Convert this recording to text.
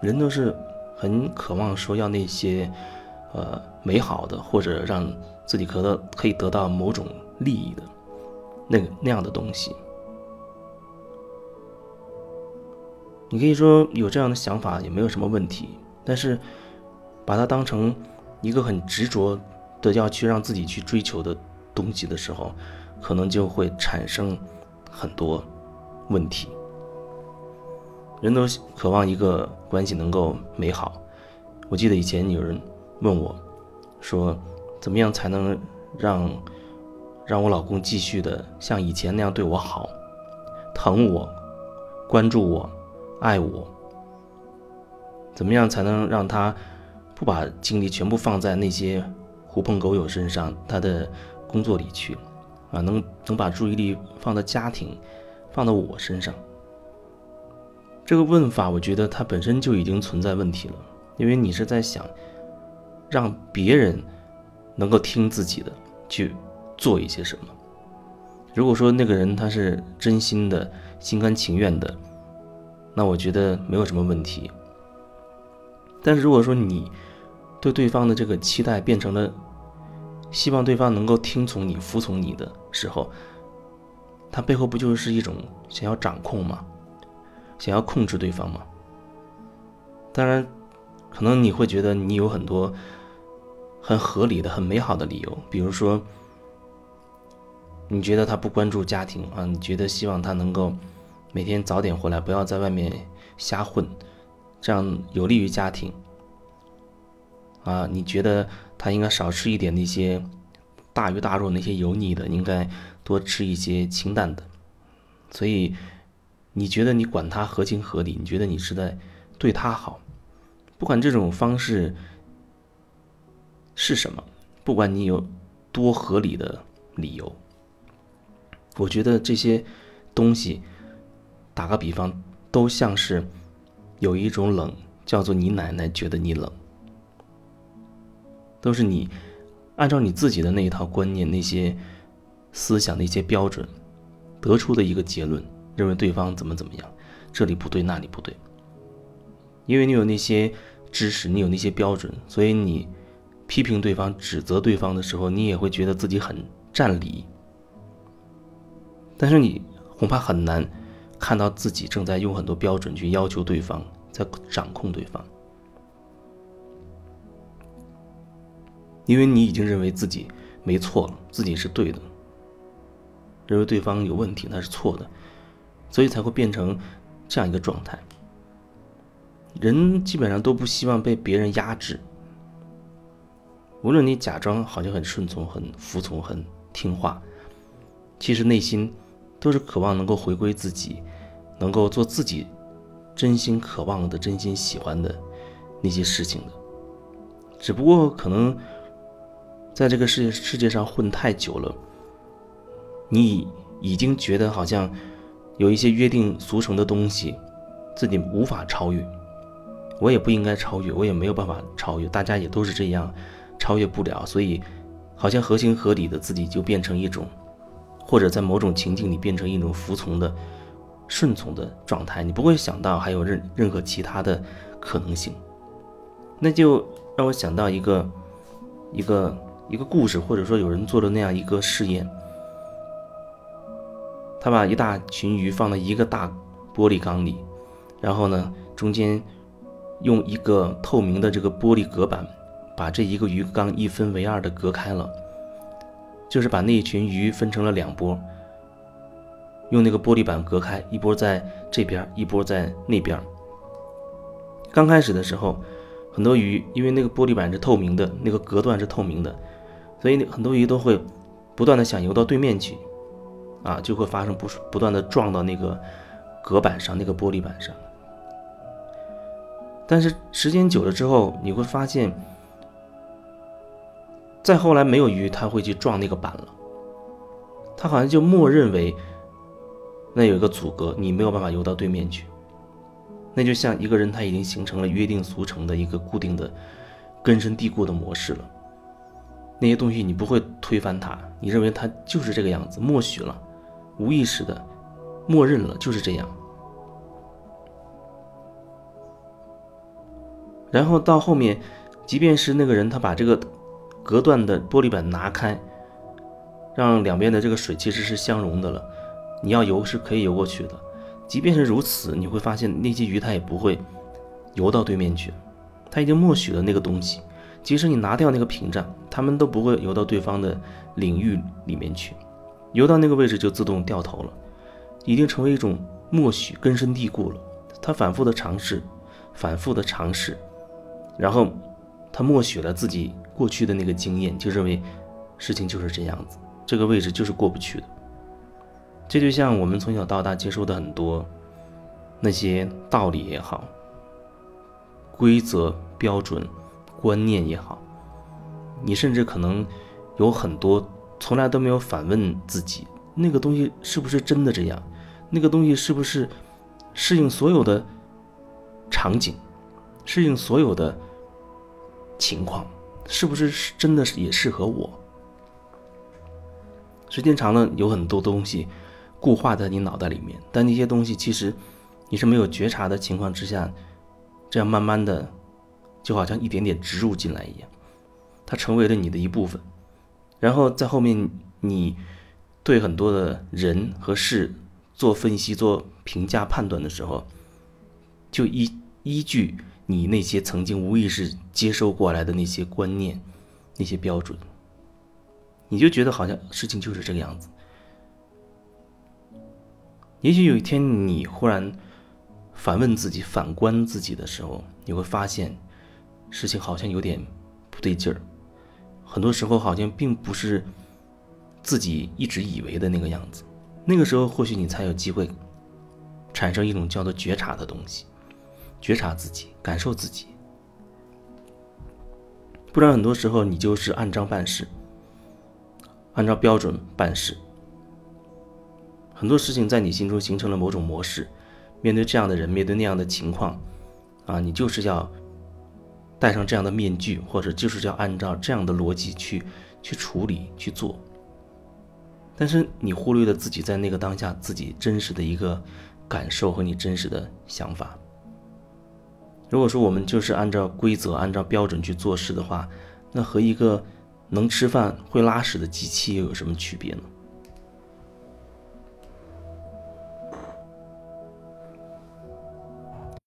人都是很渴望说要那些呃美好的，或者让自己可得可以得到某种利益的那个那样的东西。你可以说有这样的想法也没有什么问题，但是把它当成一个很执着的要去让自己去追求的东西的时候，可能就会产生很多问题。人都渴望一个关系能够美好。我记得以前有人问我，说怎么样才能让让我老公继续的像以前那样对我好，疼我，关注我。爱我，怎么样才能让他不把精力全部放在那些狐朋狗友身上，他的工作里去，啊，能能把注意力放到家庭，放到我身上？这个问法，我觉得它本身就已经存在问题了，因为你是在想让别人能够听自己的去做一些什么。如果说那个人他是真心的、心甘情愿的。那我觉得没有什么问题。但是如果说你对对方的这个期待变成了希望对方能够听从你、服从你的时候，他背后不就是一种想要掌控吗？想要控制对方吗？当然，可能你会觉得你有很多很合理的、很美好的理由，比如说，你觉得他不关注家庭啊，你觉得希望他能够。每天早点回来，不要在外面瞎混，这样有利于家庭。啊，你觉得他应该少吃一点那些大鱼大肉，那些油腻的，应该多吃一些清淡的。所以，你觉得你管他合情合理？你觉得你是在对他好？不管这种方式是什么，不管你有多合理的理由，我觉得这些东西。打个比方，都像是有一种冷，叫做你奶奶觉得你冷，都是你按照你自己的那一套观念、那些思想、那些标准得出的一个结论，认为对方怎么怎么样，这里不对，那里不对。因为你有那些知识，你有那些标准，所以你批评对方、指责对方的时候，你也会觉得自己很占理。但是你恐怕很难。看到自己正在用很多标准去要求对方，在掌控对方，因为你已经认为自己没错了，自己是对的，认为对方有问题那是错的，所以才会变成这样一个状态。人基本上都不希望被别人压制，无论你假装好像很顺从、很服从、很听话，其实内心都是渴望能够回归自己。能够做自己真心渴望的、真心喜欢的那些事情的，只不过可能在这个世界世界上混太久了，你已经觉得好像有一些约定俗成的东西，自己无法超越。我也不应该超越，我也没有办法超越，大家也都是这样，超越不了，所以好像合情合理的自己就变成一种，或者在某种情境里变成一种服从的。顺从的状态，你不会想到还有任任何其他的可能性，那就让我想到一个一个一个故事，或者说有人做了那样一个试验，他把一大群鱼放在一个大玻璃缸里，然后呢，中间用一个透明的这个玻璃隔板，把这一个鱼缸一分为二的隔开了，就是把那一群鱼分成了两波。用那个玻璃板隔开，一波在这边，一波在那边。刚开始的时候，很多鱼因为那个玻璃板是透明的，那个隔断是透明的，所以很多鱼都会不断的想游到对面去，啊，就会发生不不断的撞到那个隔板上，那个玻璃板上。但是时间久了之后，你会发现，再后来没有鱼它会去撞那个板了，它好像就默认为。那有一个阻隔，你没有办法游到对面去。那就像一个人，他已经形成了约定俗成的一个固定的、根深蒂固的模式了。那些东西你不会推翻它，你认为它就是这个样子，默许了，无意识的默认了，就是这样。然后到后面，即便是那个人他把这个隔断的玻璃板拿开，让两边的这个水其实是相融的了，你要游是可以游过去的。即便是如此，你会发现那些鱼它也不会游到对面去，它已经默许了那个东西。即使你拿掉那个屏障，它们都不会游到对方的领域里面去，游到那个位置就自动掉头了，已经成为一种默许，根深蒂固了。他反复的尝试，反复的尝试。然后，他默许了自己过去的那个经验，就认为事情就是这样子，这个位置就是过不去的。这就像我们从小到大接受的很多那些道理也好，规则、标准、观念也好，你甚至可能有很多从来都没有反问自己，那个东西是不是真的这样？那个东西是不是适应所有的场景，适应所有的？情况是不是真的也适合我？时间长了，有很多东西固化在你脑袋里面，但那些东西其实你是没有觉察的情况之下，这样慢慢的就好像一点点植入进来一样，它成为了你的一部分。然后在后面，你对很多的人和事做分析、做评价、判断的时候，就依依据。你那些曾经无意识接收过来的那些观念、那些标准，你就觉得好像事情就是这个样子。也许有一天你忽然反问自己、反观自己的时候，你会发现事情好像有点不对劲儿。很多时候好像并不是自己一直以为的那个样子。那个时候，或许你才有机会产生一种叫做觉察的东西。觉察自己，感受自己，不然很多时候你就是按章办事，按照标准办事。很多事情在你心中形成了某种模式，面对这样的人，面对那样的情况，啊，你就是要戴上这样的面具，或者就是要按照这样的逻辑去去处理去做。但是你忽略了自己在那个当下自己真实的一个感受和你真实的想法。如果说我们就是按照规则、按照标准去做事的话，那和一个能吃饭会拉屎的机器又有什么区别呢？